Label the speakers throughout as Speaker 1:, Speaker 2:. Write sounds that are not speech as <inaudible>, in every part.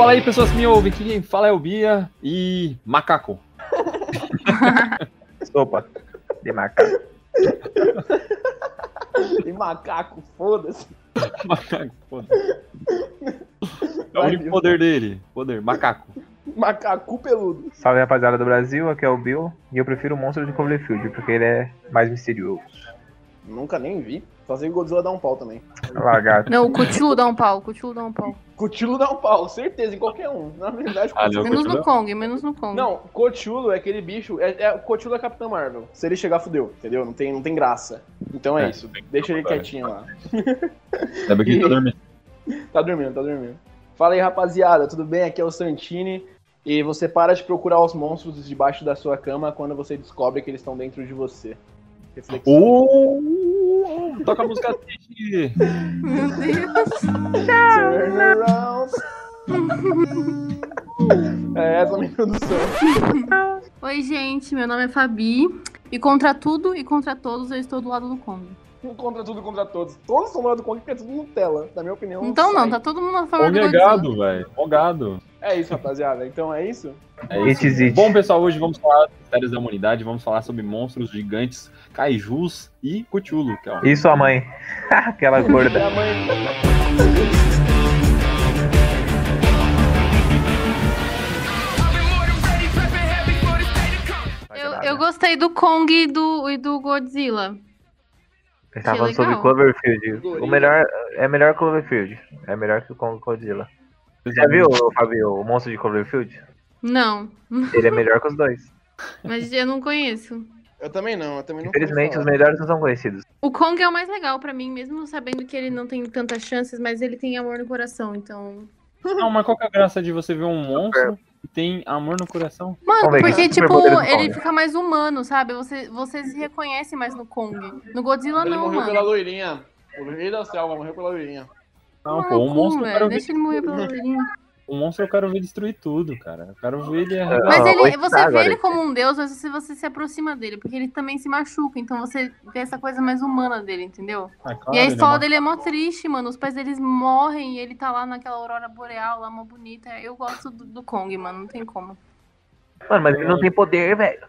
Speaker 1: Fala aí, pessoas que me ouvem. Aqui quem fala é o Bia e Macaco. <laughs>
Speaker 2: Sopa de macaco.
Speaker 3: E macaco, foda-se. <laughs>
Speaker 1: Macaco, foda. É o único poder dele. Poder, macaco.
Speaker 3: Macaco peludo.
Speaker 2: Salve rapaziada do Brasil, aqui é o Bill. E eu prefiro o monstro de Cloverfield, porque ele é mais misterioso.
Speaker 3: Nunca nem vi. Só sei que o Godzilla dá um pau também.
Speaker 2: Lagarto.
Speaker 4: Não, o Cthulhu dá um pau, o Cthulhu dá um pau.
Speaker 3: Cthulhu dá um pau, certeza, em qualquer um. Na verdade,
Speaker 1: Ah,
Speaker 3: Cthulhu...
Speaker 1: não.
Speaker 4: Menos no? Kong, menos no Kong.
Speaker 3: Não, Cthulhu é aquele bicho. É, é, Cthulhu é Capitão Marvel. Se ele chegar, fudeu, entendeu? Não tem, não tem graça. Então é,
Speaker 1: É,
Speaker 3: isso. Deixa ele quietinho lá. <laughs>
Speaker 1: Sabe que ele tá <laughs> dormindo.
Speaker 3: Tá dormindo, tá dormindo. Fala aí, rapaziada, tudo bem? Aqui é o Santini. E você para de procurar os monstros debaixo da sua cama quando você descobre que eles estão dentro de você. Reflexão.
Speaker 1: Oh, toca a música triste.
Speaker 4: Meu Deus.
Speaker 3: Turn around. é essa a minha introdução.
Speaker 4: Oi, gente, meu nome é Fabi. E contra tudo e contra todos, eu estou do lado do Kong.
Speaker 3: Contra tudo, contra todos. Todos estão do lado do Kong porque é tudo Nutella. Na minha opinião.
Speaker 4: Então não,
Speaker 3: sai.
Speaker 4: tá todo mundo a favor do Godzilla.
Speaker 1: Fogado, velho. Fogado.
Speaker 3: É isso, rapaziada. Então é isso?
Speaker 1: É isso.
Speaker 2: it.
Speaker 1: Bom, pessoal, hoje vamos falar dos mistérios da humanidade. Vamos falar sobre monstros gigantes, kaijus e. Que é
Speaker 2: E sua mãe? <laughs> Aquela gorda.
Speaker 4: Eu, eu gostei do Kong e do, e do Godzilla.
Speaker 2: Ele tava falando sobre
Speaker 4: legal.
Speaker 2: Cloverfield. O melhor é melhor Cloverfield. É melhor que o Kong Godzilla. Você já viu, Fabio, o monstro de Cloverfield?
Speaker 4: Não,
Speaker 2: Ele é melhor que os dois. <laughs>
Speaker 4: mas eu não conheço.
Speaker 3: Eu também não, eu também não
Speaker 2: Infelizmente, os melhores não são conhecidos.
Speaker 4: O Kong é o mais legal pra mim, mesmo sabendo que ele não tem tantas chances, mas ele tem amor no coração, então. <laughs>
Speaker 1: Não, mas qual que é a graça de você ver um monstro que tem amor no coração?
Speaker 4: Mano, porque,
Speaker 2: é o
Speaker 4: tipo, ele fica mais humano, sabe? Você, você se reconhece mais no Kong. No Godzilla
Speaker 3: Ele
Speaker 4: não,
Speaker 3: morreu
Speaker 4: mano.
Speaker 3: pela loirinha. O rei da selva morreu pela loirinha.
Speaker 1: Não, pô, um
Speaker 4: cu,
Speaker 1: monstro eu
Speaker 4: velho.
Speaker 1: quero ver.
Speaker 4: Deixa ele morrer pela.
Speaker 1: Um monstro eu quero ver destruir tudo, cara. Eu quero ver ele
Speaker 2: É.
Speaker 4: Mas
Speaker 2: Não,
Speaker 4: ele, você vê ele como um deus, mas você, você se aproxima dele, porque ele também se machuca, então você vê essa coisa mais humana dele, entendeu?
Speaker 1: Ah, claro,
Speaker 4: e a
Speaker 1: é
Speaker 4: história dele é mó triste, mano. Os pais deles morrem e ele tá lá naquela aurora boreal, lá mó bonita. Eu gosto do, do Kong, mano, não tem como.
Speaker 2: Mano, mas ele não tem poder, velho.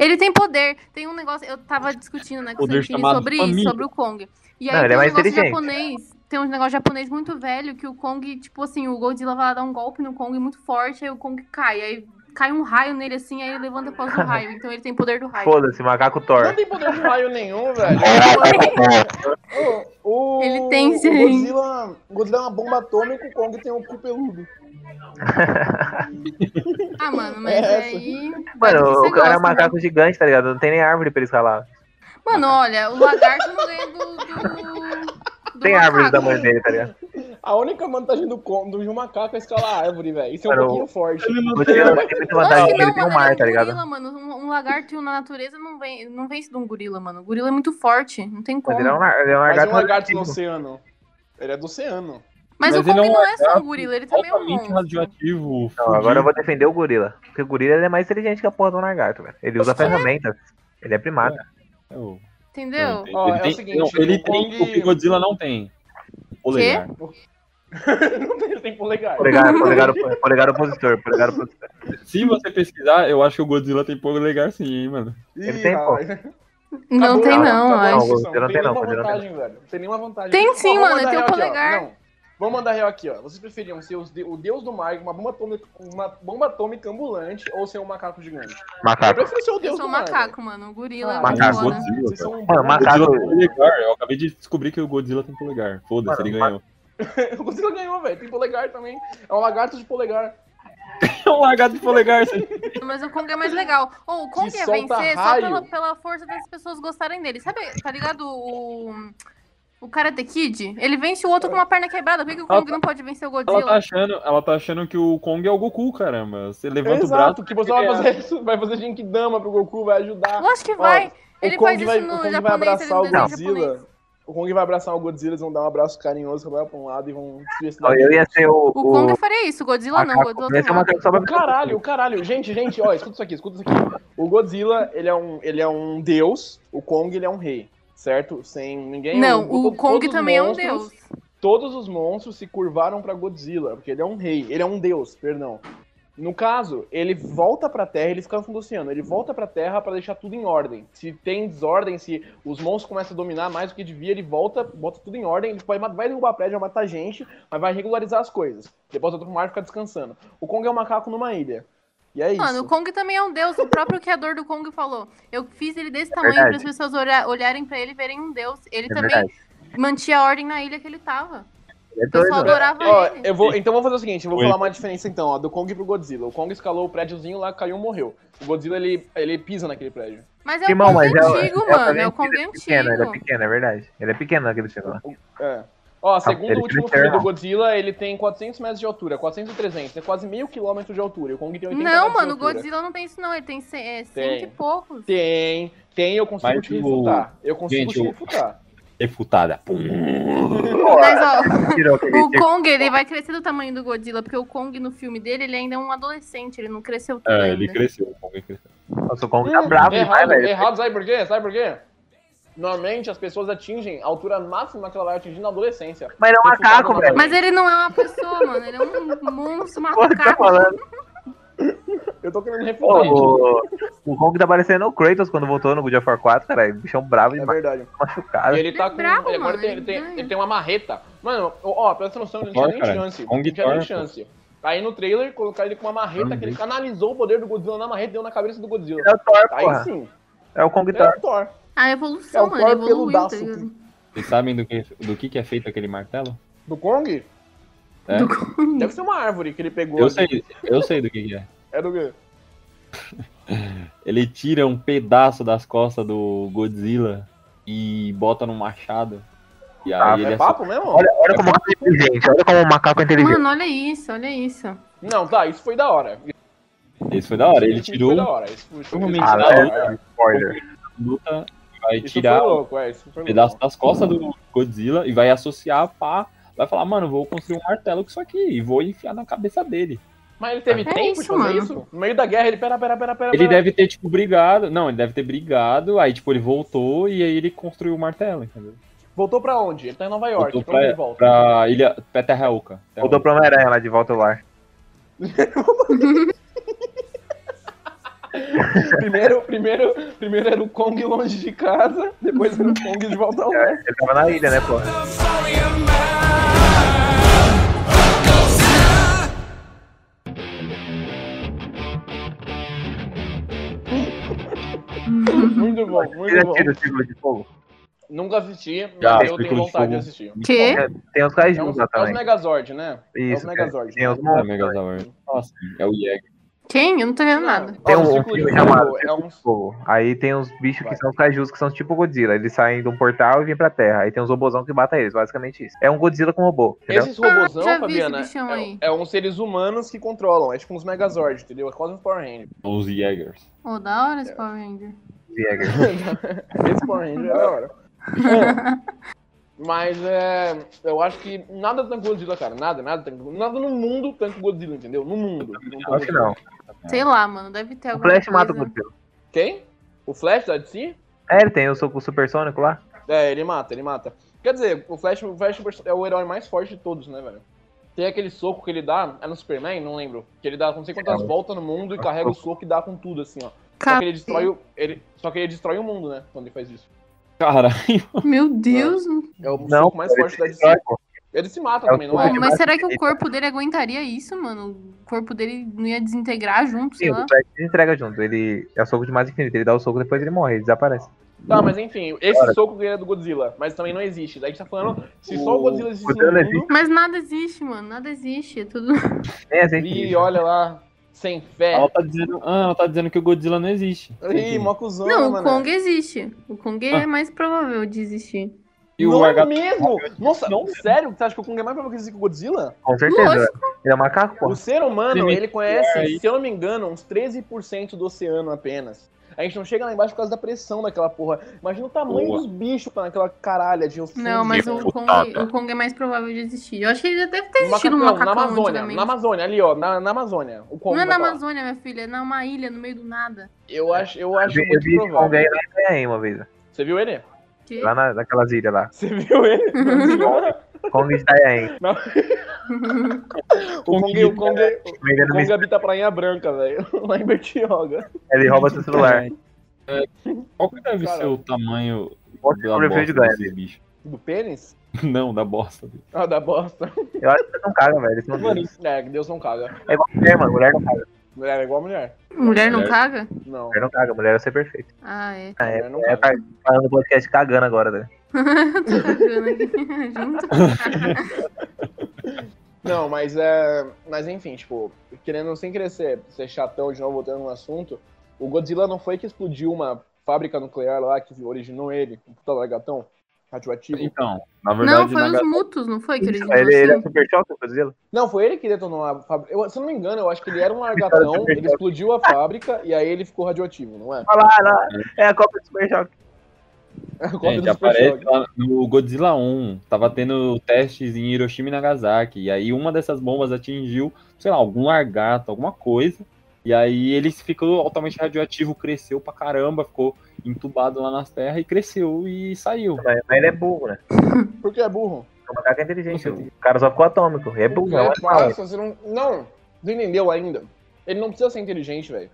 Speaker 4: Ele tem poder. Tem um negócio. Eu tava discutindo, né, com o Santini sobre
Speaker 1: família.
Speaker 4: isso, sobre o Kong. E aí
Speaker 2: Não, ele
Speaker 4: tem
Speaker 2: é
Speaker 4: um
Speaker 2: mais
Speaker 4: negócio japonês. Tem um negócio japonês muito velho que o Kong, tipo assim, o Godzilla vai lá dar um golpe no Kong muito forte, aí o Kong cai. Aí cai um raio nele assim, aí ele levanta por causa do raio. Então ele tem poder do raio.
Speaker 2: Foda-se, macaco
Speaker 3: Não
Speaker 2: Thor.
Speaker 3: tem poder de raio nenhum, velho. <laughs> O, o-
Speaker 4: Ele tem,
Speaker 3: o
Speaker 4: sim.
Speaker 3: Godzilla, o Godzilla é uma bomba atômica, o Kong tem um cu peludo. <laughs>
Speaker 4: Ah, mano, mas
Speaker 3: É
Speaker 4: aí. do
Speaker 2: Mano, o cara é um
Speaker 4: né?
Speaker 2: macaco gigante, tá ligado? Não tem nem árvore pra ele escalar.
Speaker 4: Mano, olha, o lagarto não ganha do. do, do
Speaker 2: Tem
Speaker 4: macaco.
Speaker 2: árvore da mãe dele, tá ligado?
Speaker 3: A única vantagem do, Kong, do de um macaco é escalar a árvore, velho. Isso é um pouquinho forte.
Speaker 1: Ele não
Speaker 2: O
Speaker 1: tem
Speaker 2: Godzilla tem muita
Speaker 4: Lógico
Speaker 2: vantagem
Speaker 4: que
Speaker 2: que ele
Speaker 4: não,
Speaker 2: tem um
Speaker 4: é
Speaker 2: mar, tá ligado?
Speaker 4: gorila, mano. Um, um lagarto na natureza não, vem, não vence de um gorila, mano. O gorila é muito forte, não tem como.
Speaker 2: Mas ele é um, ele é um
Speaker 3: Mas
Speaker 2: lagarto
Speaker 3: um lagarto no oceano. Ele é do oceano.
Speaker 4: Mas,
Speaker 1: Mas
Speaker 4: o
Speaker 1: ele
Speaker 4: Kong
Speaker 1: é um
Speaker 4: não é só um gorila, ele também é um monstro.
Speaker 1: radioativo.
Speaker 2: Não, agora eu vou defender o gorila. Porque o gorila ele é mais inteligente que a porra do lagarto, velho. Ele usa ferramentas. Ele é primata.
Speaker 1: fudido.
Speaker 4: Entendeu?
Speaker 1: Ele
Speaker 3: Ó, é o
Speaker 1: tem-
Speaker 3: seguinte,
Speaker 1: não, ele
Speaker 3: o
Speaker 1: tem o que Godzilla não tem. Polegar. <laughs>
Speaker 3: não tem, ele tem polegar.
Speaker 2: Polegar, polegar, polegar opositor, polegar opositor.
Speaker 1: Se você pesquisar, eu acho que o Godzilla tem polegar sim, hein, mano.
Speaker 2: Ele
Speaker 3: Ih,
Speaker 2: tem, pô.
Speaker 4: Não
Speaker 3: Acabou,
Speaker 4: tem não, acho.
Speaker 2: Não, não tem não,
Speaker 3: nenhuma
Speaker 2: não tem não.
Speaker 3: vantagem, velho. Não tem nenhuma vantagem.
Speaker 4: Tem sim, mano, tem o polegar.
Speaker 3: Não. Vamos mandar real aqui, ó. Vocês preferiam ser os de- o deus do mar, uma bomba atômica, uma bomba atômica ambulante, ou ser um macaco gigante? Eu
Speaker 2: Macaco.
Speaker 3: prefiro ser o
Speaker 4: Eu
Speaker 3: deus
Speaker 4: sou
Speaker 3: do
Speaker 4: um
Speaker 3: mar.
Speaker 4: macaco, mano. O gorila
Speaker 3: Ah,
Speaker 4: é
Speaker 2: macaco.
Speaker 4: foda.
Speaker 3: velho. Vocês são um
Speaker 2: Mano,
Speaker 1: O
Speaker 2: macaco.
Speaker 1: Godzilla tem polegar. Eu acabei de descobrir que o Godzilla tem polegar. Foda-se, ele ganhou. <laughs>
Speaker 3: O Godzilla ganhou, velho. Tem polegar também. É um lagarto de polegar. <laughs>
Speaker 1: É um lagarto de polegar.
Speaker 4: Mas o Kong é mais legal. Ou o Kong ia vencer só
Speaker 3: raio.
Speaker 4: pela, pela força das pessoas gostarem dele. Sabe, tá ligado o. O Karate Kid? Ele vence o outro com uma perna quebrada. Por que, que o
Speaker 1: Ela
Speaker 4: Kong
Speaker 1: tá-
Speaker 4: não pode vencer o
Speaker 1: Ela
Speaker 4: Godzilla?
Speaker 1: tá, achando, ela tá achando que o Kong é o Goku, caramba. Você levanta o braço.
Speaker 3: Que você vai fazer, vai fazer Genkidama pro Goku, vai ajudar.
Speaker 4: Lógico que
Speaker 3: Ó,
Speaker 4: vai. Ele
Speaker 3: o Kong
Speaker 4: faz
Speaker 3: vai,
Speaker 4: isso no
Speaker 3: o Kong vai
Speaker 4: japonês, ele
Speaker 3: abraçar o Godzilla.
Speaker 4: japonês.
Speaker 3: O Kong vai abraçar o Godzilla, eles vão dar um abraço carinhoso, vai pra um lado e vão a
Speaker 2: Ó. Eu ia ser o.
Speaker 4: O Kong faria isso, o Godzilla não. O
Speaker 2: macaco.
Speaker 4: Godzilla
Speaker 2: Eu ia ser O
Speaker 3: caralho, o caralho. Gente, gente, ó, escuta isso aqui, escuta isso aqui. O Godzilla, ele é um, ele é um deus, o Kong, ele é um rei, certo? Sem ninguém...
Speaker 4: Não,
Speaker 3: todo-
Speaker 4: o Kong também é um deus.
Speaker 3: todos os monstros se curvaram pra Godzilla, porque ele é um rei, ele é um deus, perdão. No caso, ele volta pra Terra, ele fica oceano, ele volta pra Terra pra deixar tudo em ordem. Se tem desordem, se os monstros começam a dominar mais do que devia, ele volta, bota tudo em ordem, ele vai, vai derrubar prédio, vai matar gente, mas vai regularizar as coisas. Depois volta pro mar e fica descansando. O Kong é um macaco numa ilha. E é isso.
Speaker 4: Mano, o Kong também é um deus. O próprio criador do Kong falou. Eu fiz ele desse tamanho para as pessoas olha- olharem pra ele e verem um deus. Ele
Speaker 2: É
Speaker 4: também
Speaker 2: verdade.
Speaker 4: mantinha a ordem na ilha que ele tava.
Speaker 2: É
Speaker 4: O pessoal
Speaker 2: né?
Speaker 4: adorava
Speaker 3: Ó,
Speaker 4: ele.
Speaker 3: eu vou, então vou fazer o seguinte, eu vou
Speaker 1: Oi.
Speaker 3: falar uma diferença então, ó, do Kong pro Godzilla. O Kong escalou o prédiozinho lá, caiu e morreu. O Godzilla, ele, ele pisa naquele prédio.
Speaker 4: Mas é o
Speaker 2: Irmão,
Speaker 4: Kong
Speaker 2: é
Speaker 4: antigo,
Speaker 2: é
Speaker 4: mano. É o
Speaker 2: Kong
Speaker 4: Kong
Speaker 2: Ele é pequeno, ele é
Speaker 4: antigo.
Speaker 2: pequeno, é verdade. Ele é pequeno naquele lá.
Speaker 3: É. Ó, segundo
Speaker 2: ele
Speaker 3: o último filme do. Godzilla, ele tem 400 metros de altura, 400 e 300, é quase meio quilômetro de altura. E o Kong tem 80
Speaker 4: Não, mano, o. Godzilla não tem isso, não. Ele tem ce- é, cento
Speaker 3: Tem.
Speaker 4: e poucos.
Speaker 3: Tem, tem, eu consigo
Speaker 1: Mas
Speaker 3: te refutar. Eu consigo
Speaker 1: Gente,
Speaker 3: te refutar.
Speaker 1: Refutada. <laughs>
Speaker 4: Mas, ó, <laughs> o Kong, ele vai crescer do tamanho do Godzilla, porque o Kong no filme dele, ele ainda é um adolescente, ele não cresceu tudo
Speaker 1: É,
Speaker 4: ainda.
Speaker 1: ele cresceu. o Kong cresceu.
Speaker 2: Nossa, o Kong tá
Speaker 3: Hum,
Speaker 2: bravo demais,
Speaker 3: errado,
Speaker 2: velho.
Speaker 3: errado, sabe por quê? Sabe por quê? Normalmente as pessoas atingem a altura máxima que ela vai atingir na adolescência.
Speaker 2: Mas ele é um macaco, velho.
Speaker 4: Mas ele não é uma pessoa, mano. Ele é um monstro
Speaker 2: Porra, tá
Speaker 4: macaco.
Speaker 2: falando?
Speaker 3: Eu tô querendo refutar,
Speaker 2: o, o Kong tá parecendo o Kratos quando voltou no God of War 4, cara. Bichão bravo
Speaker 3: É
Speaker 2: demais,
Speaker 3: verdade.
Speaker 2: machucado.
Speaker 3: E ele tá
Speaker 4: Ele é
Speaker 3: com.
Speaker 4: brabo,
Speaker 3: ele, agora
Speaker 4: mano,
Speaker 3: tem, ele, tem,
Speaker 4: ele
Speaker 3: tem uma marreta. Mano, ó, presta noção, ele não tinha nem chance.
Speaker 1: Kong
Speaker 3: Não tinha nem chance. Aí no trailer colocaram ele com uma marreta que ele canalizou o poder do Godzilla na marreta e deu na cabeça do Godzilla.
Speaker 2: É o Thor,
Speaker 3: Aí
Speaker 2: porra.
Speaker 3: sim.
Speaker 2: É o Kong
Speaker 3: É
Speaker 2: Thor.
Speaker 3: o Thor.
Speaker 4: A
Speaker 3: É
Speaker 4: evolução,
Speaker 3: o
Speaker 4: mano.
Speaker 3: Thor
Speaker 4: Evoluiu, tá ligado?
Speaker 1: Vocês sabem do que, do que, que é feito aquele martelo?
Speaker 3: Do Kong?
Speaker 1: É?
Speaker 4: Do Kong.
Speaker 3: Deve ser uma árvore que ele pegou.
Speaker 1: Eu sei, eu sei do que, que é.
Speaker 3: É do quê? <laughs>
Speaker 1: Ele tira um pedaço das costas do Godzilla e bota no machado. E aí
Speaker 2: Ah,
Speaker 1: ele
Speaker 3: É
Speaker 1: é
Speaker 3: papo mesmo?
Speaker 2: Olha, olha como é inteligente, olha como o macaco é inteligente.
Speaker 4: Mano, olha isso, olha isso.
Speaker 3: Não, tá, isso foi da hora.
Speaker 1: Isso foi da hora. Ele
Speaker 3: Isso
Speaker 1: tirou
Speaker 3: Foi da hora. Isso foi, isso foi
Speaker 2: Ah,
Speaker 3: da
Speaker 2: é,
Speaker 3: hora.
Speaker 2: spoiler.
Speaker 1: luta vai
Speaker 3: Isso
Speaker 1: tirar um
Speaker 3: louco, é. Isso foi
Speaker 1: pedaço
Speaker 3: louco.
Speaker 1: das costas do Godzilla e vai associar pá. Vai falar, mano, vou construir um martelo com isso aqui e vou enfiar na cabeça dele.
Speaker 3: Mas ele teve
Speaker 4: É
Speaker 3: tempo
Speaker 4: isso,
Speaker 3: de fazer
Speaker 4: mano.
Speaker 3: isso? No meio da guerra, ele, pera, pera, pera, pera.
Speaker 1: Ele
Speaker 3: pera.
Speaker 1: deve ter, tipo, brigado. Não, ele deve ter brigado, aí, tipo, ele voltou e aí ele construiu o martelo, entendeu?
Speaker 3: Voltou pra onde? Ele tá em Nova York.
Speaker 1: Voltou
Speaker 3: pra onde ele
Speaker 1: pra,
Speaker 3: volta?
Speaker 1: pra ilha. pra Terra Oca. Terra
Speaker 2: Voltou
Speaker 1: Oca.
Speaker 2: pro Homem-Aranha lá de volta ao lar. <laughs> <laughs> <laughs> <laughs>
Speaker 3: Primeiro, primeiro, primeiro era o Kong longe de casa, depois era o Kong de volta ao lar.
Speaker 2: Ele tava na ilha, né, pô? <laughs>
Speaker 3: Muito bom, muito bom.
Speaker 2: o Círculo de Fogo.
Speaker 3: Nunca assisti, mas
Speaker 1: Já,
Speaker 3: eu tenho
Speaker 1: de
Speaker 3: vontade de
Speaker 1: Fogo.
Speaker 3: assistir.
Speaker 4: Que?
Speaker 2: Tem- os
Speaker 3: É
Speaker 2: kaijus
Speaker 3: os,
Speaker 2: lá
Speaker 3: é os
Speaker 2: também.
Speaker 3: Megazord, né?
Speaker 2: Isso,
Speaker 3: é os Megazord.
Speaker 2: tem os
Speaker 1: É. Megazord. Nossa, é o Jäger.
Speaker 4: Quem? Eu não tô vendo nada.
Speaker 2: Tem um, um filme chamado
Speaker 3: é um...
Speaker 2: Fogo. Aí tem uns bichos que são os kaijus, que são tipo Godzilla. Eles saem de um portal e vêm pra terra. Aí tem uns robôzão que batem eles, basicamente isso. É um Godzilla com robô, entendeu?
Speaker 3: Esses robôzão,
Speaker 4: Ah, já vi
Speaker 3: Fabiana,
Speaker 4: esse
Speaker 3: é, é uns seres humanos que controlam. É tipo uns Megazord, entendeu? É quase uns Power Rangers.
Speaker 1: Os Jägers.
Speaker 4: Ô, da hora
Speaker 3: É.
Speaker 4: esse Power Ranger.
Speaker 2: Jäger. <laughs>
Speaker 3: Esse Power Ranger é da hora. É. <laughs> Mas é. Eu acho que nada tanca Godzilla, cara. Nada, nada tanca. Nada no mundo tanca Godzilla, entendeu? No mundo. Não
Speaker 2: Acho que não.
Speaker 4: Sei lá, mano, deve ter
Speaker 2: O
Speaker 4: alguma
Speaker 2: Flash
Speaker 4: coisa.
Speaker 2: mata o Godzilla.
Speaker 3: Quem? O Flash da DC?
Speaker 2: É, ele tem o soco supersônico lá.
Speaker 3: É, ele mata, ele mata. Quer dizer, o Flash, o Flash é o herói mais forte de todos, né, velho? Tem aquele soco que ele dá, é no Superman, não lembro. Que ele dá não sei quantas
Speaker 2: É.
Speaker 3: voltas no mundo e carrega o soco e dá com tudo, assim, ó. Só que ele destrói o. Ele, só que ele destrói o mundo, né? Quando ele faz isso.
Speaker 1: Caralho.
Speaker 4: Meu Deus.
Speaker 3: É o
Speaker 2: Não,
Speaker 3: soco mais forte da DC. Ele se mata
Speaker 2: É o
Speaker 3: também, não é?
Speaker 4: Mas será que o corpo dele aguentaria isso, mano? O corpo dele não ia desintegrar junto, sei
Speaker 2: Sim,
Speaker 4: lá?
Speaker 2: o ele entrega junto. Ele é o soco de mais infinito. Ele dá o soco depois ele morre, ele desaparece.
Speaker 3: Tá, mas enfim, esse soco ganha do Godzilla, mas também não existe. Daí a gente tá falando, se só o
Speaker 2: O
Speaker 3: Godzilla existe
Speaker 2: Godzilla
Speaker 3: no
Speaker 2: existe.
Speaker 3: mundo,
Speaker 4: Mas nada existe, mano. Nada existe. É tudo.
Speaker 3: E olha lá, sem fé.
Speaker 1: Ela tá dizendo, ah, ela tá dizendo que o Godzilla não existe.
Speaker 3: Ih, mó cuzona,
Speaker 4: Não, o
Speaker 3: mano.
Speaker 4: Kong existe. O Kong é
Speaker 1: Ah.
Speaker 4: mais provável de existir.
Speaker 1: E o
Speaker 3: não
Speaker 1: H...
Speaker 3: mesmo? Nossa,
Speaker 1: Não
Speaker 3: sério? Você acha que o Kong é mais provável que existe que o Godzilla?
Speaker 2: Com certeza.
Speaker 4: Lógico.
Speaker 2: Ele é macaco, pô.
Speaker 3: O ser humano,
Speaker 1: Primeiro-
Speaker 3: ele conhece,
Speaker 1: É,
Speaker 3: se eu não me engano, uns 13% do oceano apenas. A gente não chega lá embaixo por causa da pressão daquela porra. Imagina o tamanho
Speaker 1: Boa.
Speaker 3: dos bichos que naquela caralha de oceano.
Speaker 4: Não, mas o. Kong, o Kong é mais provável de existir. Eu acho que ele já deve ter existido um
Speaker 3: macacão, na Amazônia, na Amazônia, ali ó, na, na Amazônia. O Kong
Speaker 4: Não é na. Amazônia, minha filha, é numa ilha, no meio do nada.
Speaker 3: Eu acho, eu
Speaker 2: Eu
Speaker 3: acho
Speaker 2: vi, eu
Speaker 3: muito
Speaker 2: vi esse Kong
Speaker 3: provável.
Speaker 2: aí uma vez.
Speaker 3: Você viu ele?
Speaker 4: Que?
Speaker 2: Lá na, naquelas ilhas lá.
Speaker 3: Você viu ele? <laughs>
Speaker 2: Kong Itanhaém. <laughs> <laughs>
Speaker 3: O Kong, o Kong, o
Speaker 2: Vendendo
Speaker 3: Kong habita a Prainha Branca, velho. Lá em Bertioga.
Speaker 2: Ele rouba seu celular.
Speaker 1: Qual que deve
Speaker 3: Cara,
Speaker 1: ser o tamanho da
Speaker 2: o
Speaker 1: bosta desse bicho?
Speaker 3: Do pênis?
Speaker 1: Não, da bosta.
Speaker 3: Ah, da bosta.
Speaker 2: Eu acho que você não caga, velho.
Speaker 3: Mano, é, Deus não caga.
Speaker 2: É igual mulher, mano. Mulher não caga.
Speaker 3: Mulher é igual a mulher.
Speaker 4: Mulher não
Speaker 1: Mulher.
Speaker 4: caga?
Speaker 3: Não.
Speaker 2: Mulher não caga. Mulher é ser perfeito.
Speaker 4: Ah, é.
Speaker 2: Ah, é,
Speaker 3: Mulher
Speaker 2: é, tá falando podcast cagando agora, né? <laughs>
Speaker 4: Tô cagando aqui <laughs> junto. <laughs>
Speaker 3: Não, mas é. Mas enfim, tipo, querendo sem querer ser, chatão de novo, voltando no assunto, o Godzilla não foi que explodiu uma fábrica nuclear lá que originou ele, um puta lagartão radioativo.
Speaker 1: Então, na verdade,
Speaker 4: Não, foi
Speaker 1: na
Speaker 4: os mutos, não foi que eles
Speaker 2: Ele, ele é super choque, o Godzilla?
Speaker 3: Não, foi ele que detonou a fábrica. Eu- se eu não me engano, eu acho que ele era um <laughs> largatão, ele explodiu a fábrica e aí ele ficou radioativo, não é?
Speaker 2: Olha lá, olha lá. É a Copa do Super. <laughs>
Speaker 3: A cópia
Speaker 1: Gente,
Speaker 3: do Super
Speaker 1: aparece lá no Godzilla 1, tava tendo testes em Hiroshima e Nagasaki, e aí uma dessas bombas atingiu, sei lá, algum largato, alguma coisa, e aí ele ficou altamente radioativo, cresceu pra caramba, ficou entubado lá nas terras e cresceu e saiu.
Speaker 2: Mas, mas ele é burro, né? <laughs>
Speaker 3: Porque é burro.
Speaker 2: O macaco é inteligente. O cara só ficou atômico. É burro, é
Speaker 3: É, passa, você não. Não, não entendeu ainda. Ele não precisa ser inteligente, velho.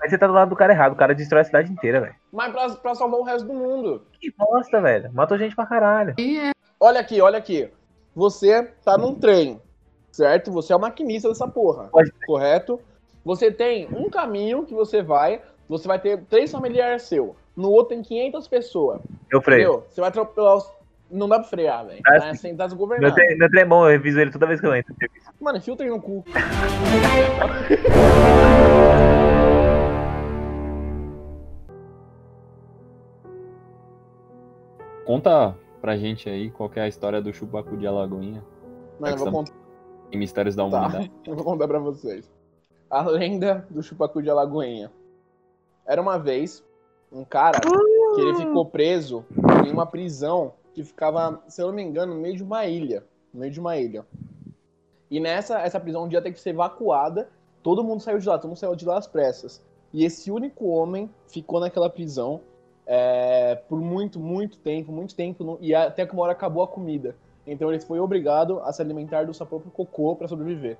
Speaker 2: Mas você tá do lado do cara errado. O cara destrói a cidade inteira, velho.
Speaker 3: Mas pra, pra salvar o resto do mundo.
Speaker 2: Que bosta, velho. Matou gente pra caralho.
Speaker 4: É.
Speaker 3: Olha aqui, olha aqui. Você tá num trem, certo? Você é o maquinista dessa porra,
Speaker 2: Pode
Speaker 3: correto? Você tem um caminho que você vai, você vai ter três familiares seu. No outro tem 500 pessoas,
Speaker 2: Eu freio.
Speaker 3: entendeu? Você vai atropelar os... Não dá pra frear, velho.
Speaker 2: Ah,
Speaker 3: Tá
Speaker 2: sim.
Speaker 3: sem tá
Speaker 2: Meu
Speaker 3: desgovernado.
Speaker 2: trem, meu trem é bom, eu reviso ele toda vez que eu entro.
Speaker 3: Mano, enfia o trem no cu.
Speaker 1: Conta pra gente aí qual que é a história do chupacu de Alagoinha
Speaker 3: Mano, eu vou contar.
Speaker 1: e Mistérios da
Speaker 3: Tá,
Speaker 1: Humanidade. <laughs>
Speaker 3: eu vou contar pra vocês. A lenda do Chupacu de Alagoinha. Era uma vez um cara que ele ficou preso em uma prisão que ficava, se eu não me engano, no meio de uma ilha. No meio de uma ilha. E nessa, essa prisão um dia tem que ser evacuada. Todo mundo saiu de lá, todo mundo saiu de lá às pressas. E esse único homem ficou naquela prisão é, por muito, muito tempo, muito tempo, e até que uma hora acabou a comida. Então ele foi obrigado a se alimentar do seu próprio cocô para sobreviver.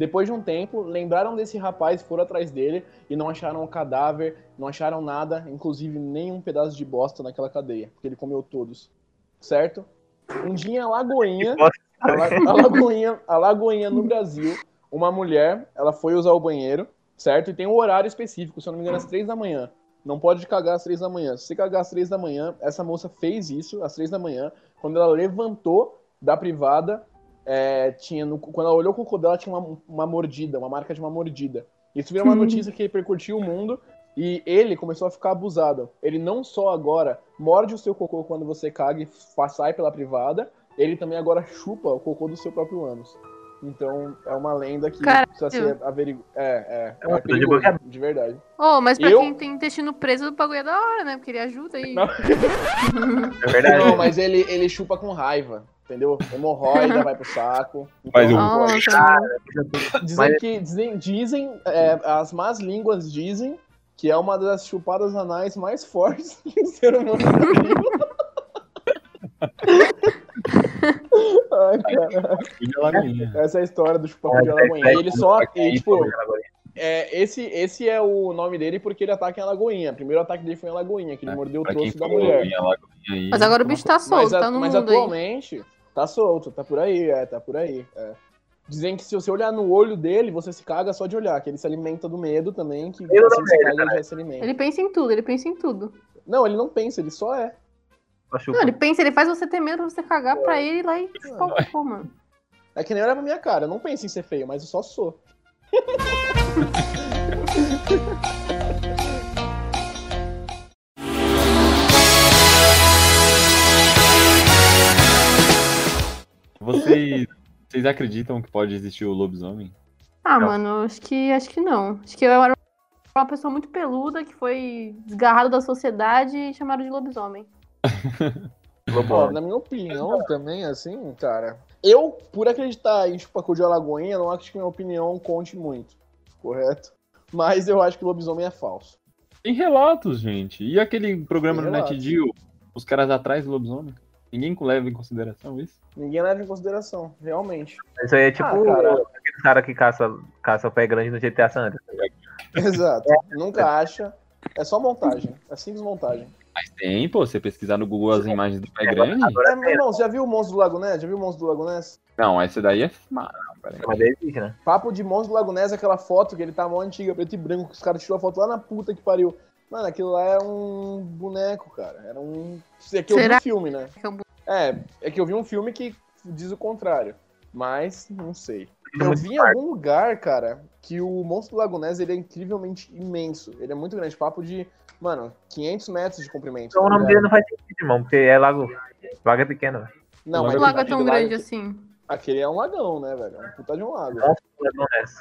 Speaker 3: Depois de um tempo, lembraram desse rapaz, foram atrás dele e não acharam o cadáver, não acharam nada, inclusive nenhum pedaço de bosta naquela cadeia, porque ele comeu todos. Certo? Um dia em Alagoinha, a, La- a Lagoinha, a Lagoinha no Brasil, uma mulher, ela foi usar o banheiro, certo? E tem um horário específico, se eu não me engano, às três da manhã. Não pode cagar às três da manhã. Se você cagar às três da manhã, essa moça fez isso às três da manhã. Quando ela levantou da privada, é, tinha no- quando ela olhou o cocô dela, tinha uma, uma mordida, uma marca de uma mordida. Isso virou uma notícia que repercutiu o mundo e ele começou a ficar abusado. Ele não só agora morde o seu cocô quando você caga e sai pela privada, ele também agora chupa o cocô do seu próprio ânus. Então é uma lenda que
Speaker 4: Caralho.
Speaker 3: precisa ser averiguada. É, é,
Speaker 2: É uma
Speaker 3: é
Speaker 2: de
Speaker 3: perigoso,
Speaker 2: boca-
Speaker 3: de verdade.
Speaker 4: Oh, mas pra
Speaker 3: Eu-
Speaker 4: quem tem intestino preso, o bagulho é da hora, né? Porque ele ajuda aí.
Speaker 3: Não. <laughs>
Speaker 2: É verdade.
Speaker 3: Não, mas ele, ele chupa com raiva, entendeu? Hemorroida vai pro saco. Então, <laughs>
Speaker 1: Faz um-
Speaker 4: Nossa,
Speaker 3: Dizem
Speaker 2: Mas-
Speaker 3: que dizem, dizem é, as más línguas dizem que é uma das chupadas anais mais fortes <laughs> que o ser humano. <laughs> Ai, cara. Essa é a história do chupacu
Speaker 2: É,
Speaker 3: de Alagoinha.
Speaker 2: é,
Speaker 3: ele só,
Speaker 1: é,
Speaker 3: e,
Speaker 1: é,
Speaker 3: tipo,
Speaker 1: é,
Speaker 3: é, esse, esse é o nome dele porque ele ataca em Alagoinha. O primeiro ataque dele foi em Alagoinha, que ele mordeu o troço da mulher.
Speaker 1: Alagoinha.
Speaker 4: Mas agora o bicho tá solto,
Speaker 3: mas,
Speaker 4: tá no
Speaker 3: mas
Speaker 4: mundo aí.
Speaker 3: Tá solto, tá por aí, é, tá por aí. é. Dizem que se você olhar no olho dele, você se caga só de olhar, que ele se alimenta do medo também, que
Speaker 2: Eu
Speaker 3: assim
Speaker 2: não
Speaker 3: que você
Speaker 2: vejo,
Speaker 3: caga, ele já se alimenta.
Speaker 4: Ele pensa em tudo, ele pensa em tudo.
Speaker 3: Não, ele não pensa, ele só é.
Speaker 4: Não, ele pensa, ele faz você ter medo pra você cagar pra ele ir lá e cocô, mano.
Speaker 3: É que nem olha pra minha cara, eu não penso em ser feio, mas eu só sou. <laughs>
Speaker 1: Vocês, vocês acreditam que pode existir o lobisomem?
Speaker 4: Ah,
Speaker 2: Não.
Speaker 4: mano, acho que acho que não. Acho que eu era uma pessoa muito peluda que foi desgarrada da sociedade e chamaram de lobisomem. <laughs>
Speaker 3: Na minha opinião também, assim, cara. Eu, por acreditar em Chupacu de Alagoinha, não acho que minha opinião conte muito. Correto? Mas eu acho que o lobisomem é falso.
Speaker 1: Tem relatos, gente. E aquele programa
Speaker 3: Tem
Speaker 1: no
Speaker 3: relatos.
Speaker 1: NetGeo? Os caras atrás do lobisomem? Ninguém leva em consideração isso?
Speaker 3: Ninguém leva em consideração, realmente.
Speaker 2: Isso aí é tipo
Speaker 3: Ah, cara.
Speaker 2: aquele cara que caça, caça o pé grande no GTA San Andreas.
Speaker 3: Exato. Nunca acha. É só montagem. É simples montagem.
Speaker 1: Mas tem, pô, você pesquisar no Google as imagens do pé grande.
Speaker 2: Agora
Speaker 3: É, meu irmão, você já viu o Monstro do Lago Ness? Já viu o Monstro do Lago Ness?
Speaker 1: Não, essa daí é. Mano, peraí.
Speaker 2: Mas daí existe, né?
Speaker 3: Papo de Monstro do Lago Ness, aquela foto que ele tá mó antiga, preto e branco, que os caras tiraram a foto lá na puta que pariu. Mano, aquilo lá era um boneco, cara. Era um. É que eu vi
Speaker 4: Será?
Speaker 3: um filme, né?
Speaker 4: É
Speaker 3: É, é que eu vi um filme que diz o contrário. Mas, não sei.
Speaker 2: É
Speaker 3: Eu vi em algum lugar, cara, que o Monstro do Lago Ness, ele é incrivelmente imenso. Ele é muito grande. Papo de, mano, 500 metros de comprimento.
Speaker 2: Então o
Speaker 3: tá
Speaker 2: nome
Speaker 3: ligado?
Speaker 2: dele não faz sentido, irmão, porque é lago. Lago é pequeno, velho.
Speaker 3: Não,
Speaker 1: O
Speaker 3: mas
Speaker 4: O lago é tão
Speaker 3: lá-
Speaker 4: grande assim.
Speaker 3: Aquele é um lagão, né, velho? É um puta de um lago.
Speaker 2: É.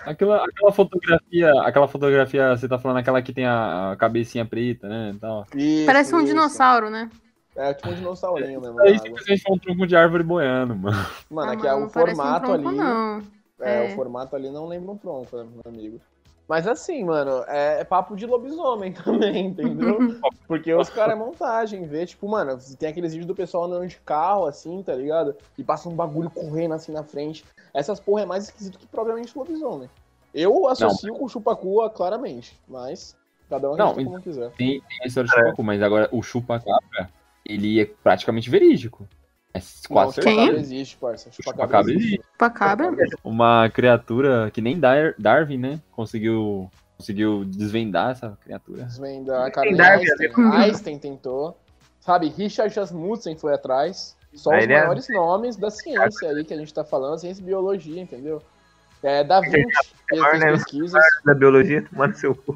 Speaker 1: Aquela, aquela fotografia, aquela fotografia, você tá falando aquela que tem a, a cabecinha preta, né? e Tal.
Speaker 3: Isso,
Speaker 4: Parece um
Speaker 3: isso.
Speaker 4: dinossauro, né?
Speaker 3: É tipo um dinossaurinho mesmo.
Speaker 1: Aí
Speaker 3: na água.
Speaker 1: simplesmente foi um tronco de árvore boiando, mano.
Speaker 3: Mano,
Speaker 4: Ah,
Speaker 3: é que é
Speaker 4: mano,
Speaker 3: o
Speaker 4: parece um
Speaker 3: formato
Speaker 4: tronco,
Speaker 3: ali.
Speaker 4: Não.
Speaker 3: É,
Speaker 4: É.
Speaker 3: o formato ali não lembra um tronco, né, meu amigo. Mas assim, mano, é, é papo de lobisomem <laughs> também, entendeu? <laughs> Porque os caras é montagem, vê, tipo, mano, tem aqueles vídeos do pessoal andando de carro, assim, tá ligado? E passa um bagulho correndo assim na frente. Essas porra é mais esquisito que propriamente lobisomem. Eu associo com chupacu claramente, mas cada um
Speaker 1: Não,
Speaker 3: como quiser.
Speaker 1: Tem, tem a história do chupacu, mas agora o chupa-cabra, ele é praticamente verídico. É quase
Speaker 3: Não,
Speaker 1: certeza.
Speaker 3: existe, parça. Chupacabra existe.
Speaker 4: Chupacabra?
Speaker 1: Uma criatura que nem Dar- Darwin, né? Conseguiu, conseguiu desvendar essa criatura.
Speaker 3: Desvenda a
Speaker 2: Tem
Speaker 3: Carmen
Speaker 2: Darwin,
Speaker 3: Einstein.
Speaker 4: né? <laughs>
Speaker 3: Einstein tentou. Sabe, Richard Rasmussen foi atrás. Só
Speaker 2: Aí
Speaker 3: os
Speaker 2: é-
Speaker 3: maiores nomes da ciência aí que a gente tá falando, ciência e biologia, entendeu? É, Da Vinci, ele
Speaker 2: maior,
Speaker 3: fez
Speaker 2: né?
Speaker 3: pesquisas.
Speaker 2: Da biologia, <laughs> manda seu cu.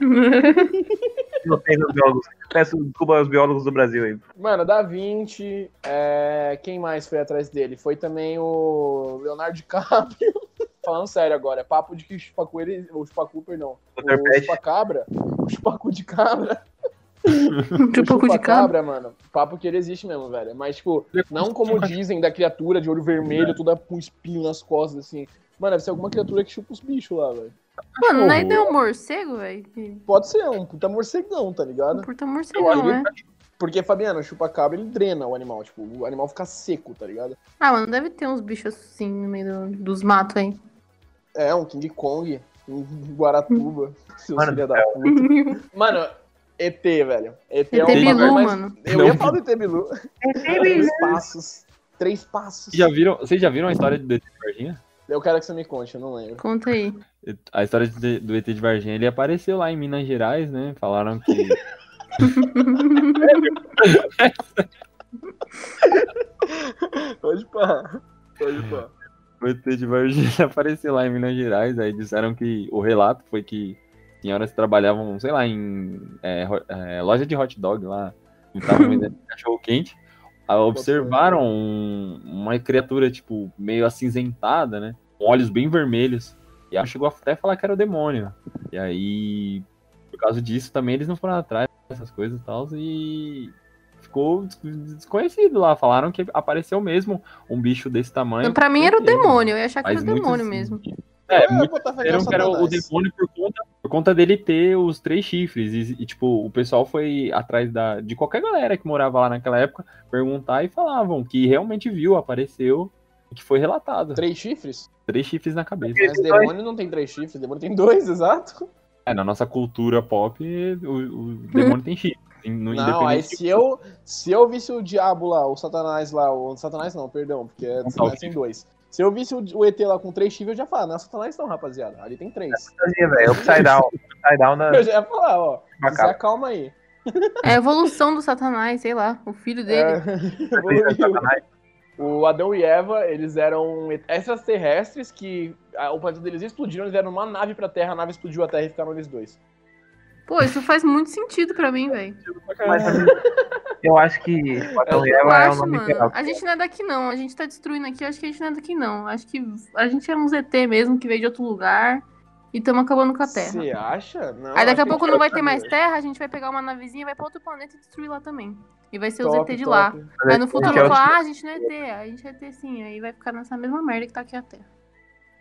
Speaker 2: <laughs> Não tem os biólogos. Peço desculpa aos biólogos do Brasil aí.
Speaker 3: Mano, Da Vinci, é, quem mais foi atrás dele? Foi também o Leonardo DiCaprio. <laughs> Falando sério agora, é papo de que o chupacu, ele, o chupacu, perdão,
Speaker 2: Dr.
Speaker 3: o
Speaker 2: Pet.
Speaker 3: chupacabra, o chupacu de cabra, <laughs>
Speaker 4: Chupacu de cabra.
Speaker 3: chupacabra, mano, papo que ele existe mesmo, velho. Mas, tipo, não como dizem da criatura de olho vermelho, toda com espinho nas costas, assim. Mano, deve ser alguma criatura que chupa os bichos lá, velho.
Speaker 4: Mano, não é
Speaker 1: Horror.
Speaker 4: ideia um morcego, velho?
Speaker 3: Pode ser um puta morcegão, tá ligado?
Speaker 4: Um puta morcegão, né?
Speaker 3: Porque, Fabiano, o chupacabra, ele drena o animal. Tipo, o animal fica seco, tá ligado?
Speaker 4: Ah, mano, deve ter uns bichos assim no meio do- dos matos aí.
Speaker 3: É, um King Kong, um Guaratuba, <laughs> seus
Speaker 2: Mano,
Speaker 3: filha da puta. Mano, ET, velho. ET, é
Speaker 4: ET
Speaker 3: um
Speaker 4: Bilu,
Speaker 3: bagulho mais-
Speaker 4: mano.
Speaker 3: Eu
Speaker 1: Não.
Speaker 3: ia falar do ET Bilu. <laughs> Três passos. Três passos.
Speaker 1: Vocês já viram, vocês já viram a história do ET de Varginha?
Speaker 3: Eu quero que você me conte, eu não lembro.
Speaker 4: Conta aí.
Speaker 1: A história de- do ET de Varginha, ele apareceu lá em Minas Gerais, né? Falaram que <laughs>
Speaker 3: Pode pá. Pode pá.
Speaker 1: o ET de Varginha apareceu lá em Minas Gerais, aí disseram que o relato foi que senhoras trabalhavam, sei lá, em é, é, loja de hot dog lá, e estavam vendendo <laughs> cachorro quente, observaram um- uma criatura, tipo, meio acinzentada, né? Com olhos bem vermelhos. E ela chegou até a falar que era o demônio. E aí, por causa disso, também eles não foram atrás dessas coisas e tal. E ficou des- desconhecido lá. Falaram que apareceu mesmo um bicho desse tamanho.
Speaker 4: pra mim era o demônio, eu ia achar que era o
Speaker 1: muitos-
Speaker 4: demônio mesmo.
Speaker 1: É,
Speaker 3: Eu
Speaker 1: muitos
Speaker 3: vou botar fé que é o
Speaker 1: disseram que era o demônio por conta, por conta dele ter os três chifres. E, e, tipo, o pessoal foi atrás da, de qualquer galera que morava lá naquela época perguntar e falavam que realmente viu, apareceu e que foi relatado.
Speaker 3: Três chifres?
Speaker 1: Três chifres na cabeça.
Speaker 3: Mas demônio não tem três chifres, demônio tem dois, <laughs> exato.
Speaker 1: É, na nossa cultura pop, o, o demônio tem chifre. No,
Speaker 3: Não, aí
Speaker 1: independente
Speaker 3: se eu, se eu visse o diabo lá, o satanás lá, o satanás não, perdão, porque é
Speaker 1: tá
Speaker 3: satanás
Speaker 1: o
Speaker 3: tem dois. Se eu visse o, o ET lá com três chifres, eu já falava, não é satanás não, rapaziada, ali tem três.
Speaker 2: Velho. Upside down. Upside down na.
Speaker 3: Eu já ia falar, ó, se você acalma aí.
Speaker 4: É a evolução do satanás, sei lá, o filho dele.
Speaker 3: É, <laughs> o Adão e Eva, eles eram extraterrestres que a- o planeta deles explodiram, eles deram uma nave pra Terra, a nave explodiu a Terra e ficaram eles dois.
Speaker 4: Pô, isso faz muito sentido pra mim, velho.
Speaker 2: Eu acho que
Speaker 4: Eu
Speaker 2: Eva é o
Speaker 4: acho,
Speaker 2: nome
Speaker 4: mano. A gente não é daqui, não. A gente tá destruindo aqui, eu acho que a gente não é daqui, não. Acho que a gente é um ZT mesmo, que veio de outro lugar. E estamos acabando com a Terra.
Speaker 3: Você acha? Não,
Speaker 4: Aí daqui
Speaker 3: acho
Speaker 4: a pouco não vai ter mais. Terra, a gente vai pegar uma navezinha, vai pra outro planeta e destruir lá também. E vai ser o
Speaker 3: Top,
Speaker 4: ZT de
Speaker 3: top.
Speaker 4: lá. Aí no futuro
Speaker 2: é
Speaker 4: vai
Speaker 2: o-
Speaker 4: falar, ah, a gente não é ET, aí a gente é ET sim. Aí vai ficar nessa mesma merda que tá aqui a Terra.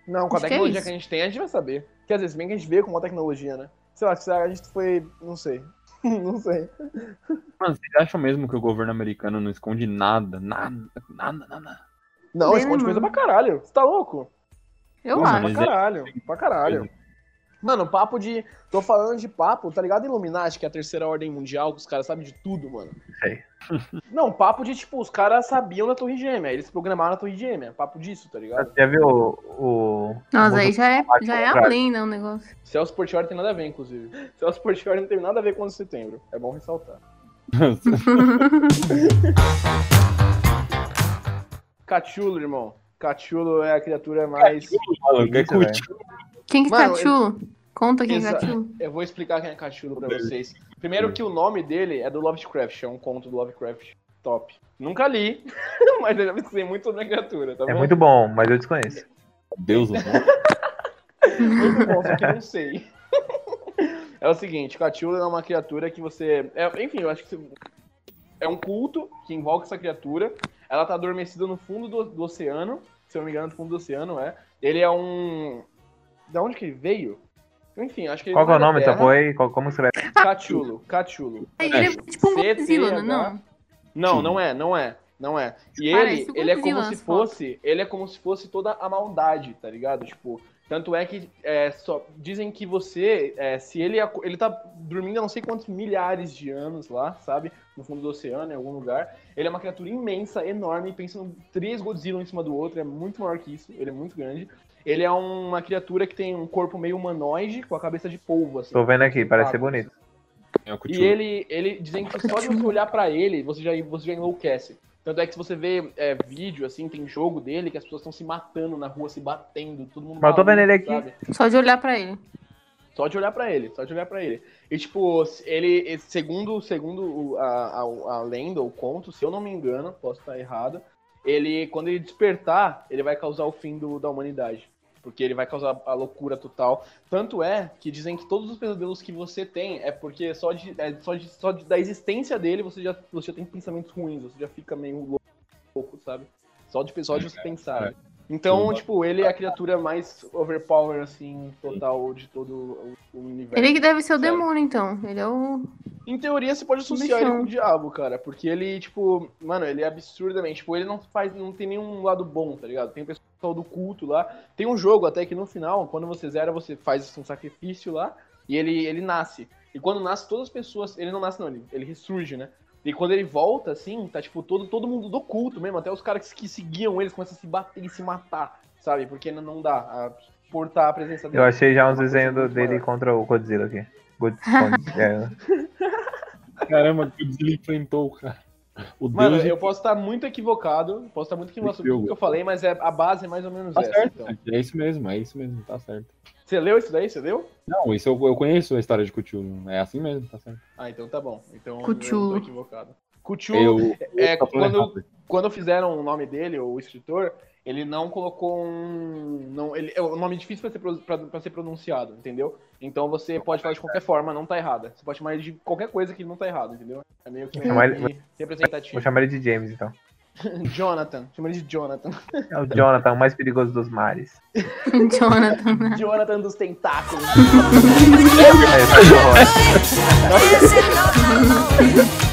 Speaker 3: Não, com a
Speaker 4: Acho que é
Speaker 3: tecnologia que, a gente tem, a gente vai saber. Quer dizer, se bem que a gente vê com a tecnologia, né? Sei lá, se a gente foi. Não sei. <laughs> não sei.
Speaker 1: Mano, vocês acham mesmo que o governo americano não esconde nada? Nada, nada, nada.
Speaker 3: Não,
Speaker 4: Bem,
Speaker 3: esconde coisa pra caralho. Você tá louco?
Speaker 4: Eu
Speaker 1: Pô,
Speaker 4: acho.
Speaker 3: Pra
Speaker 1: é-
Speaker 3: caralho, pra caralho. Mano, papo de. Tô falando de papo, tá ligado? Illuminati, que é a terceira ordem mundial, que os caras sabem de tudo, mano.
Speaker 2: Sei. <laughs>
Speaker 3: Não, papo de tipo, os caras sabiam da Torre Gêmea, eles programaram a Torre Gêmea. Papo disso, tá ligado?
Speaker 2: Já viu o. o
Speaker 4: Nossa, aí já é, já é além, né, o negócio.
Speaker 3: Celso Portioli tem nada a ver, inclusive. <laughs> Celso Portioli não tem nada a ver com o 11 de setembro. É bom ressaltar. <laughs> Cachulo, irmão. Cachulo é a criatura mais.
Speaker 1: Que é.
Speaker 4: Quem que é Cachulo? Conta quem é Cachulo.
Speaker 3: Eu vou explicar quem é Cachulo pra vocês. Primeiro que o nome dele é do Lovecraft, é um conto do Lovecraft top. Nunca li, <laughs> mas eu já pensei muito sobre a criatura, tá
Speaker 2: É
Speaker 3: bom?
Speaker 2: muito bom, mas eu desconheço.
Speaker 1: Deus, né?
Speaker 3: Muito bom, só que eu não sei. <laughs> É o seguinte, Cthulhu é uma criatura que você. é- enfim, eu acho que é um culto que invoca essa criatura. Ela tá adormecida no fundo do, do oceano. Se eu não me engano, no fundo do oceano, é. Ele é um. Da onde que ele veio? Enfim, acho que ele
Speaker 2: Qual que é o nome dessa
Speaker 3: Terra.
Speaker 2: porra aí? Qual- Como escreve?
Speaker 3: Cthulhu, Cthulhu.
Speaker 4: Ele é tipo um. Godzilla, não?
Speaker 3: Não, não é, não é, não é. E
Speaker 4: Parece
Speaker 3: ele, ele é como se
Speaker 4: fotos.
Speaker 3: fosse, ele é como se fosse toda a maldade, tá ligado? Tipo, tanto é que é, só dizem que você, é, se ele ele tá dormindo há não sei quantos milhares de anos lá, sabe, no fundo do oceano, em algum lugar. Ele é uma criatura imensa, enorme, pensando três Godzilla em cima do outro, é muito maior que isso, ele é muito grande. Ele é uma criatura que tem um corpo meio humanoide, com a cabeça de polvo, assim.
Speaker 2: Tô vendo aqui, parece ser bonito.
Speaker 1: É
Speaker 3: E ele, ele dizem que só de você olhar pra ele, você já, você já enlouquece. Tanto é que se você vê é, vídeo, assim, tem jogo dele que as pessoas estão se matando na rua, se batendo, todo mundo
Speaker 2: Mas eu tô vendo ele aqui.
Speaker 3: sabe?
Speaker 4: Só de olhar pra ele.
Speaker 3: Só de olhar pra ele, só de olhar pra ele. E, tipo, ele, segundo, segundo a, a, a lenda, o conto, se eu não me engano, posso estar errado, ele, quando ele despertar, ele vai causar o fim do, da humanidade. Porque ele vai causar a loucura total. Tanto é que dizem que todos os pesadelos que você tem é porque só, de, é só, de, só de- da existência dele você já, você já tem pensamentos ruins, você já fica meio louco, sabe? Só de, só de você pensar. né? Então,
Speaker 1: Sim.
Speaker 3: tipo, ele é a criatura mais overpower, assim, total de todo o- universo.
Speaker 4: Ele que deve ser o
Speaker 3: Sério.
Speaker 4: demônio, então. Ele é o.
Speaker 3: Em teoria, você pode associar ele com o diabo, cara. Porque ele, tipo, mano, ele é absurdamente. Tipo, ele não faz. Não tem nenhum lado bom, tá ligado? Tem o pessoal do culto lá. Tem um jogo até que no final, quando você zera, você faz um sacrifício lá e ele, ele nasce. E quando nasce, todas as pessoas. Ele não nasce, não, ele, ele ressurge, né? E quando ele volta, assim, tá tipo todo, todo mundo do culto mesmo, até os caras que seguiam eles começam a se bater e se matar, sabe? Porque não- não dá a suportar a presença dele.
Speaker 2: Eu achei já uns
Speaker 3: coisa
Speaker 2: desenhos dele
Speaker 3: maior.
Speaker 2: contra o Godzilla aqui. God- God- <laughs> é,
Speaker 1: Caramba, o Godzilla enfrentou o cara. O
Speaker 3: Mano,
Speaker 1: Deus
Speaker 3: eu posso estar muito equivocado, posso estar muito equivocado sobre tudo que eu falei, mas é, a base é mais ou menos
Speaker 1: Tá
Speaker 3: essa.
Speaker 1: certo,
Speaker 3: Então.
Speaker 1: é isso mesmo, é isso mesmo, tá certo.
Speaker 3: Você leu isso daí? Você leu?
Speaker 1: Não, isso eu, eu conheço a história de Cthulhu, é assim mesmo, tá certo.
Speaker 3: Ah, então tá bom. Então eu
Speaker 4: Cthulhu.
Speaker 3: não tô equivocado. Cthulhu,
Speaker 1: Eu,
Speaker 3: é,
Speaker 1: eu falando
Speaker 3: quando-
Speaker 1: errado.
Speaker 3: quando fizeram o nome dele, o escritor, ele não colocou um. Não, ele, é um nome difícil pra ser, pra, pra ser pronunciado, entendeu? Então você pode falar de qualquer forma, não tá errada. Você pode chamar ele de qualquer coisa que não tá errado, entendeu? É meio que,
Speaker 2: Vou chamar
Speaker 3: meio
Speaker 2: ele-
Speaker 3: representativo.
Speaker 2: Vou chamar ele de James, então. <laughs>
Speaker 3: Jonathan. Chama ele de Jonathan.
Speaker 2: É o Jonathan, o mais perigoso dos mares. <laughs> <laughs>
Speaker 4: Jonathan.
Speaker 3: Jonathan dos tentáculos.
Speaker 2: É,